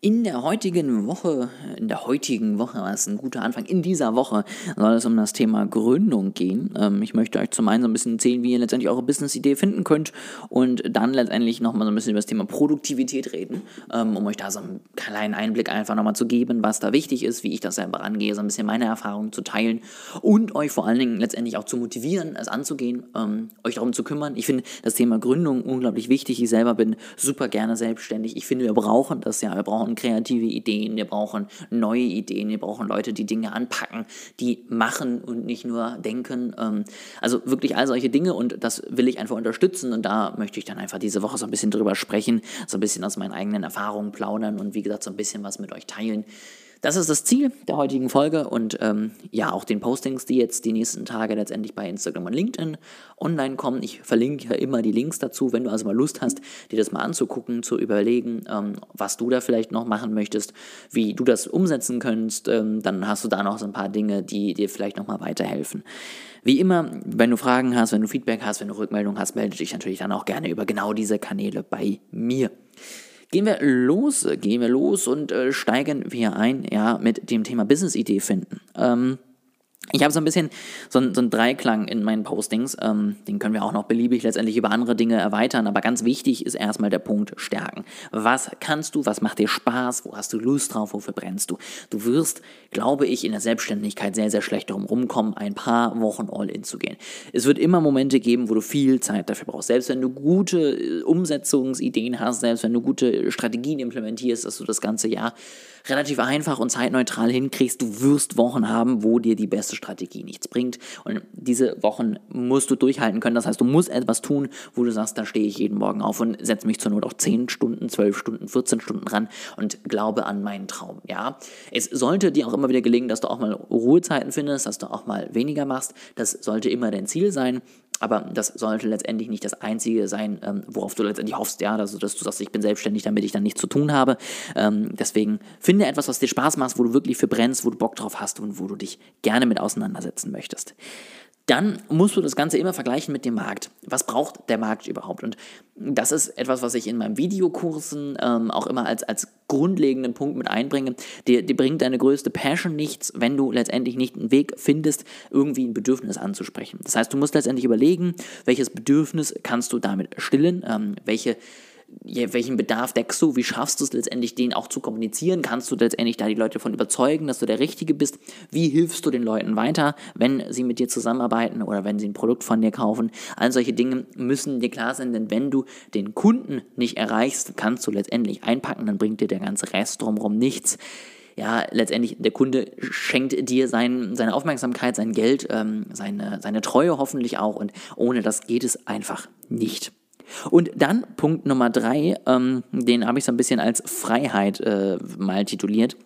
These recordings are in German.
In der heutigen Woche, in der heutigen Woche, das ist ein guter Anfang, in dieser Woche soll es um das Thema Gründung gehen. Ähm, ich möchte euch zum einen so ein bisschen erzählen, wie ihr letztendlich eure Business-Idee finden könnt und dann letztendlich nochmal so ein bisschen über das Thema Produktivität reden, ähm, um euch da so einen kleinen Einblick einfach nochmal zu geben, was da wichtig ist, wie ich das selber angehe, so ein bisschen meine Erfahrungen zu teilen und euch vor allen Dingen letztendlich auch zu motivieren, es anzugehen, ähm, euch darum zu kümmern. Ich finde das Thema Gründung unglaublich wichtig. Ich selber bin super gerne selbstständig. Ich finde, wir brauchen das ja. Wir brauchen brauchen kreative Ideen, wir brauchen neue Ideen, wir brauchen Leute, die Dinge anpacken, die machen und nicht nur denken. Ähm, also wirklich all solche Dinge und das will ich einfach unterstützen und da möchte ich dann einfach diese Woche so ein bisschen drüber sprechen, so ein bisschen aus meinen eigenen Erfahrungen plaudern und wie gesagt so ein bisschen was mit euch teilen. Das ist das Ziel der heutigen Folge und ähm, ja, auch den Postings, die jetzt die nächsten Tage letztendlich bei Instagram und LinkedIn online kommen. Ich verlinke ja immer die Links dazu, wenn du also mal Lust hast, dir das mal anzugucken, zu überlegen, ähm, was du da vielleicht noch machen möchtest, wie du das umsetzen könntest, ähm, dann hast du da noch so ein paar Dinge, die dir vielleicht nochmal weiterhelfen. Wie immer, wenn du Fragen hast, wenn du Feedback hast, wenn du Rückmeldung hast, melde dich natürlich dann auch gerne über genau diese Kanäle bei mir. Gehen wir los, gehen wir los und äh, steigen wir ein, ja, mit dem Thema Business-Idee finden. Ähm, ich habe so ein bisschen so, ein, so einen Dreiklang in meinen Postings. Ähm, den können wir auch noch beliebig letztendlich über andere Dinge erweitern. Aber ganz wichtig ist erstmal der Punkt Stärken. Was kannst du? Was macht dir Spaß? Wo hast du Lust drauf? Wofür brennst du? Du wirst, glaube ich, in der Selbstständigkeit sehr, sehr schlecht darum rumkommen, ein paar Wochen All-In zu gehen. Es wird immer Momente geben, wo du viel Zeit dafür brauchst. Selbst wenn du gute äh, Umsetzungsideen hast, selbst wenn du gute Strategien implementierst, dass du das ganze Jahr relativ einfach und zeitneutral hinkriegst, du wirst Wochen haben, wo dir die beste Strategie nichts bringt. Und diese Wochen musst du durchhalten können. Das heißt, du musst etwas tun, wo du sagst, da stehe ich jeden Morgen auf und setze mich zur Not auch 10 Stunden, 12 Stunden, 14 Stunden ran und glaube an meinen Traum. Ja, es sollte dir auch immer wieder gelingen, dass du auch mal Ruhezeiten findest, dass du auch mal weniger machst. Das sollte immer dein Ziel sein. Aber das sollte letztendlich nicht das Einzige sein, ähm, worauf du letztendlich hoffst, ja, also dass du sagst, ich bin selbstständig, damit ich dann nichts zu tun habe. Ähm, deswegen finde etwas, was dir Spaß macht, wo du wirklich für brennst, wo du Bock drauf hast und wo du dich gerne mit auseinandersetzen möchtest dann musst du das Ganze immer vergleichen mit dem Markt. Was braucht der Markt überhaupt? Und das ist etwas, was ich in meinen Videokursen ähm, auch immer als, als grundlegenden Punkt mit einbringe. Dir, dir bringt deine größte Passion nichts, wenn du letztendlich nicht einen Weg findest, irgendwie ein Bedürfnis anzusprechen. Das heißt, du musst letztendlich überlegen, welches Bedürfnis kannst du damit stillen, ähm, welche welchen Bedarf deckst du, wie schaffst du es letztendlich, den auch zu kommunizieren? Kannst du letztendlich da die Leute davon überzeugen, dass du der Richtige bist? Wie hilfst du den Leuten weiter, wenn sie mit dir zusammenarbeiten oder wenn sie ein Produkt von dir kaufen? All solche Dinge müssen dir klar sein, denn wenn du den Kunden nicht erreichst, kannst du letztendlich einpacken, dann bringt dir der ganze Rest drumherum nichts ja, letztendlich der Kunde schenkt dir sein, seine Aufmerksamkeit, sein Geld, ähm, seine, seine Treue hoffentlich auch und ohne das geht es einfach nicht. Und dann Punkt Nummer drei, ähm, den habe ich so ein bisschen als Freiheit äh, mal tituliert.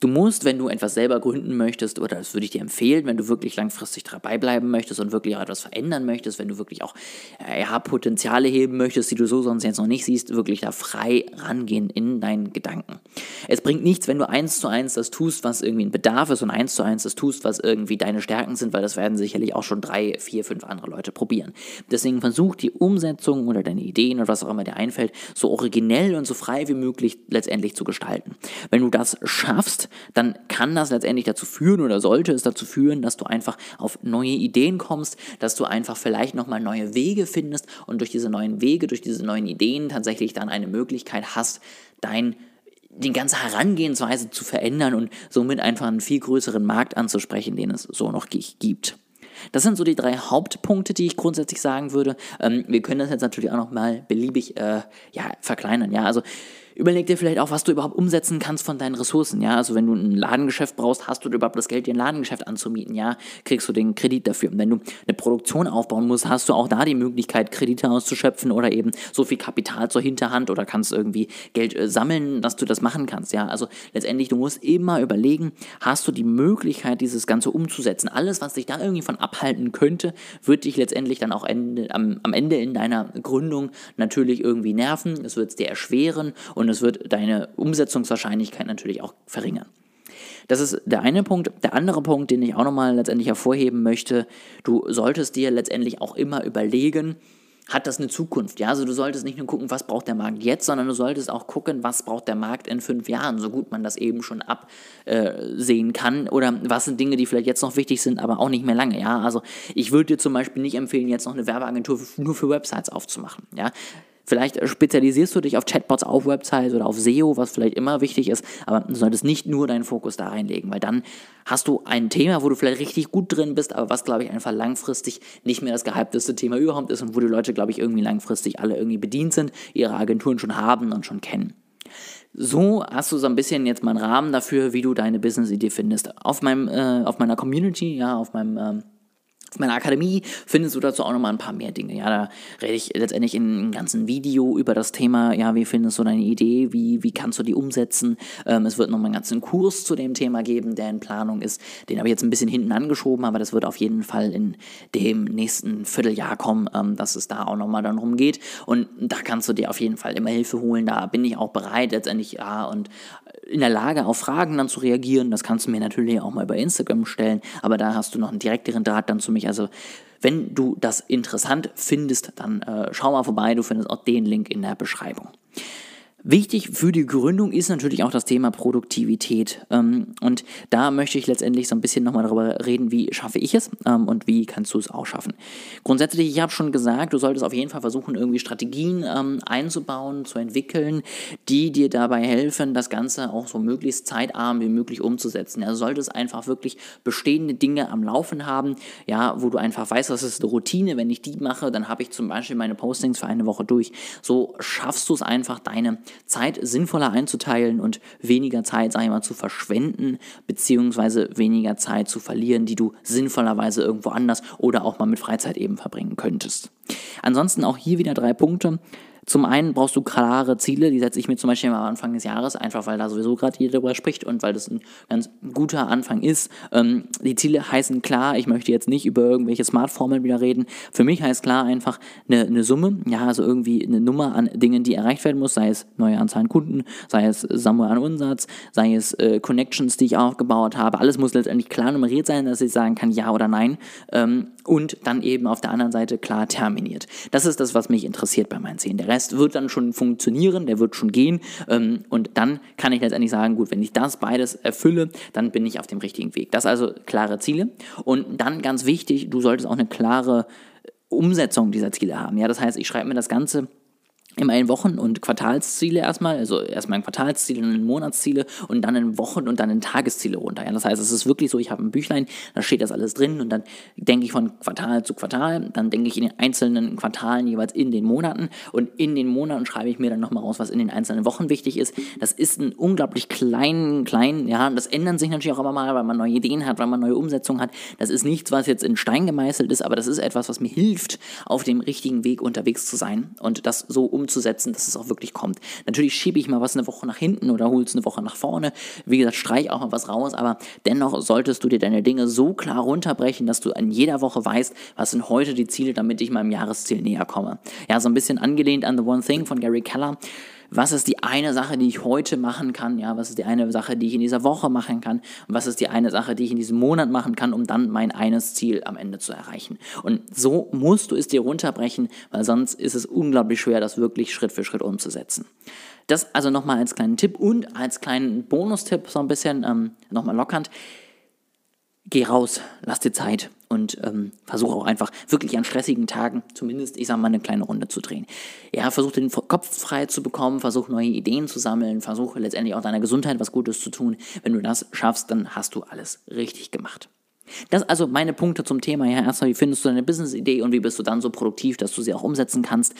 Du musst, wenn du etwas selber gründen möchtest, oder das würde ich dir empfehlen, wenn du wirklich langfristig dabei bleiben möchtest und wirklich auch etwas verändern möchtest, wenn du wirklich auch äh, ja, Potenziale heben möchtest, die du so sonst jetzt noch nicht siehst, wirklich da frei rangehen in deinen Gedanken. Es bringt nichts, wenn du eins zu eins das tust, was irgendwie ein Bedarf ist und eins zu eins das tust, was irgendwie deine Stärken sind, weil das werden sicherlich auch schon drei, vier, fünf andere Leute probieren. Deswegen versuch die Umsetzung oder deine Ideen oder was auch immer dir einfällt, so originell und so frei wie möglich letztendlich zu gestalten. Wenn du das schaffst, dann kann das letztendlich dazu führen oder sollte es dazu führen, dass du einfach auf neue Ideen kommst, dass du einfach vielleicht nochmal neue Wege findest und durch diese neuen Wege, durch diese neuen Ideen tatsächlich dann eine Möglichkeit hast, dein die ganze Herangehensweise zu verändern und somit einfach einen viel größeren Markt anzusprechen, den es so noch gibt. Das sind so die drei Hauptpunkte, die ich grundsätzlich sagen würde. Ähm, wir können das jetzt natürlich auch noch mal beliebig äh, ja, verkleinern. Ja, also überleg dir vielleicht auch, was du überhaupt umsetzen kannst von deinen Ressourcen. Ja, also wenn du ein Ladengeschäft brauchst, hast du überhaupt das Geld, dir ein Ladengeschäft anzumieten. Ja, kriegst du den Kredit dafür. Und wenn du eine Produktion aufbauen musst, hast du auch da die Möglichkeit, Kredite auszuschöpfen oder eben so viel Kapital zur Hinterhand oder kannst irgendwie Geld äh, sammeln, dass du das machen kannst. Ja, also letztendlich, du musst immer überlegen, hast du die Möglichkeit, dieses Ganze umzusetzen. Alles, was dich da irgendwie von abhalten könnte, wird dich letztendlich dann auch Ende, am, am Ende in deiner Gründung natürlich irgendwie nerven. Es wird es dir erschweren und und es wird deine Umsetzungswahrscheinlichkeit natürlich auch verringern. Das ist der eine Punkt. Der andere Punkt, den ich auch nochmal letztendlich hervorheben möchte, du solltest dir letztendlich auch immer überlegen, hat das eine Zukunft. Ja, also du solltest nicht nur gucken, was braucht der Markt jetzt, sondern du solltest auch gucken, was braucht der Markt in fünf Jahren, so gut man das eben schon absehen äh, kann. Oder was sind Dinge, die vielleicht jetzt noch wichtig sind, aber auch nicht mehr lange. Ja, also ich würde dir zum Beispiel nicht empfehlen, jetzt noch eine Werbeagentur nur für Websites aufzumachen. Ja, Vielleicht spezialisierst du dich auf Chatbots, auf Websites oder auf SEO, was vielleicht immer wichtig ist, aber du solltest nicht nur deinen Fokus da reinlegen, weil dann hast du ein Thema, wo du vielleicht richtig gut drin bist, aber was, glaube ich, einfach langfristig nicht mehr das gehypteste Thema überhaupt ist und wo die Leute, glaube ich, irgendwie langfristig alle irgendwie bedient sind, ihre Agenturen schon haben und schon kennen. So hast du so ein bisschen jetzt mal einen Rahmen dafür, wie du deine Business-Idee findest. Auf, meinem, äh, auf meiner Community, ja, auf meinem ähm, meiner Akademie findest du dazu auch nochmal ein paar mehr Dinge. Ja, da rede ich letztendlich in einem ganzen Video über das Thema, ja, wie findest du deine Idee, wie, wie kannst du die umsetzen. Ähm, es wird nochmal einen ganzen Kurs zu dem Thema geben, der in Planung ist. Den habe ich jetzt ein bisschen hinten angeschoben, aber das wird auf jeden Fall in dem nächsten Vierteljahr kommen, ähm, dass es da auch nochmal dann rumgeht. Und da kannst du dir auf jeden Fall immer Hilfe holen. Da bin ich auch bereit, letztendlich, ja, und in der Lage, auf Fragen dann zu reagieren. Das kannst du mir natürlich auch mal bei Instagram stellen, aber da hast du noch einen direkteren Draht dann zu mir mich. Also wenn du das interessant findest, dann äh, schau mal vorbei. Du findest auch den Link in der Beschreibung. Wichtig für die Gründung ist natürlich auch das Thema Produktivität. Ähm, und da möchte ich letztendlich so ein bisschen nochmal darüber reden, wie schaffe ich es ähm, und wie kannst du es auch schaffen. Grundsätzlich, ich habe schon gesagt, du solltest auf jeden Fall versuchen, irgendwie Strategien ähm, einzubauen, zu entwickeln, die dir dabei helfen, das Ganze auch so möglichst zeitarm wie möglich umzusetzen. Also solltest einfach wirklich bestehende Dinge am Laufen haben, ja, wo du einfach weißt, das ist eine Routine. Wenn ich die mache, dann habe ich zum Beispiel meine Postings für eine Woche durch. So schaffst du es einfach, deine Zeit sinnvoller einzuteilen und weniger Zeit, sag ich mal, zu verschwenden, beziehungsweise weniger Zeit zu verlieren, die du sinnvollerweise irgendwo anders oder auch mal mit Freizeit eben verbringen könntest. Ansonsten auch hier wieder drei Punkte. Zum einen brauchst du klare Ziele, die setze ich mir zum Beispiel am Anfang des Jahres, einfach weil da sowieso gerade jeder darüber spricht und weil das ein ganz guter Anfang ist. Ähm, die Ziele heißen klar, ich möchte jetzt nicht über irgendwelche Smart-Formeln wieder reden. Für mich heißt klar einfach eine, eine Summe, ja, also irgendwie eine Nummer an Dingen, die erreicht werden muss, sei es neue Anzahl an Kunden, sei es Sammlung an Umsatz, sei es äh, Connections, die ich aufgebaut habe. Alles muss letztendlich klar nummeriert sein, dass ich sagen kann, ja oder nein. Ähm, und dann eben auf der anderen Seite klar terminiert. Das ist das, was mich interessiert bei meinen Zielen. Der Rest wird dann schon funktionieren, der wird schon gehen. Ähm, und dann kann ich letztendlich sagen, gut, wenn ich das beides erfülle, dann bin ich auf dem richtigen Weg. Das also klare Ziele. Und dann ganz wichtig, du solltest auch eine klare Umsetzung dieser Ziele haben. Ja, das heißt, ich schreibe mir das Ganze immer in Wochen- und Quartalsziele erstmal, also erstmal in Quartalsziele, dann in Monatsziele und dann in Wochen- und dann in Tagesziele runter. Ja, das heißt, es ist wirklich so, ich habe ein Büchlein, da steht das alles drin und dann denke ich von Quartal zu Quartal, dann denke ich in den einzelnen Quartalen jeweils in den Monaten und in den Monaten schreibe ich mir dann nochmal raus, was in den einzelnen Wochen wichtig ist. Das ist ein unglaublich klein, klein, ja, das ändert sich natürlich auch immer mal, weil man neue Ideen hat, weil man neue Umsetzungen hat. Das ist nichts, was jetzt in Stein gemeißelt ist, aber das ist etwas, was mir hilft, auf dem richtigen Weg unterwegs zu sein und das so umzusetzen umzusetzen, dass es auch wirklich kommt. Natürlich schiebe ich mal was eine Woche nach hinten oder hole es eine Woche nach vorne. Wie gesagt, streich auch mal was raus, aber dennoch solltest du dir deine Dinge so klar runterbrechen, dass du in jeder Woche weißt, was sind heute die Ziele, damit ich meinem Jahresziel näher komme. Ja, so ein bisschen angelehnt an The One Thing von Gary Keller was ist die eine Sache, die ich heute machen kann, ja, was ist die eine Sache, die ich in dieser Woche machen kann und was ist die eine Sache, die ich in diesem Monat machen kann, um dann mein eines Ziel am Ende zu erreichen. Und so musst du es dir runterbrechen, weil sonst ist es unglaublich schwer, das wirklich Schritt für Schritt umzusetzen. Das also nochmal als kleinen Tipp und als kleinen Bonustipp so ein bisschen ähm, nochmal lockernd geh raus, lass dir Zeit und ähm, versuche auch einfach wirklich an stressigen Tagen zumindest, ich sag mal, eine kleine Runde zu drehen. Ja, versuche den Kopf frei zu bekommen, versuche neue Ideen zu sammeln, versuche letztendlich auch deiner Gesundheit was Gutes zu tun. Wenn du das schaffst, dann hast du alles richtig gemacht. Das also meine Punkte zum Thema. Ja, erstmal, wie findest du deine Business-Idee und wie bist du dann so produktiv, dass du sie auch umsetzen kannst.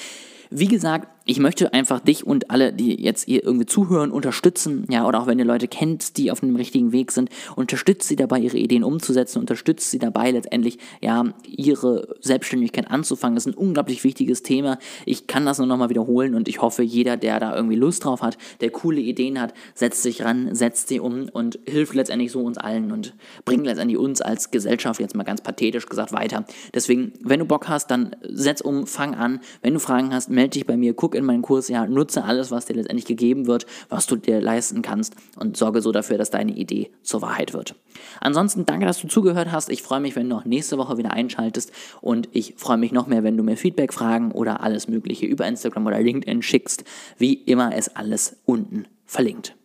Wie gesagt, ich möchte einfach dich und alle, die jetzt hier irgendwie zuhören, unterstützen, ja, oder auch wenn ihr Leute kennt, die auf einem richtigen Weg sind, unterstützt sie dabei, ihre Ideen umzusetzen, unterstützt sie dabei, letztendlich, ja, ihre Selbstständigkeit anzufangen. Das ist ein unglaublich wichtiges Thema. Ich kann das nur nochmal wiederholen und ich hoffe, jeder, der da irgendwie Lust drauf hat, der coole Ideen hat, setzt sich ran, setzt sie um und hilft letztendlich so uns allen und bringt letztendlich uns als Gesellschaft jetzt mal ganz pathetisch gesagt weiter. Deswegen, wenn du Bock hast, dann setz um, fang an. Wenn du Fragen hast, melde dich bei mir, guck in meinen Kurs, ja, nutze alles, was dir letztendlich gegeben wird, was du dir leisten kannst und sorge so dafür, dass deine Idee zur Wahrheit wird. Ansonsten danke, dass du zugehört hast. Ich freue mich, wenn du auch nächste Woche wieder einschaltest und ich freue mich noch mehr, wenn du mir Feedback, Fragen oder alles Mögliche über Instagram oder LinkedIn schickst. Wie immer ist alles unten verlinkt.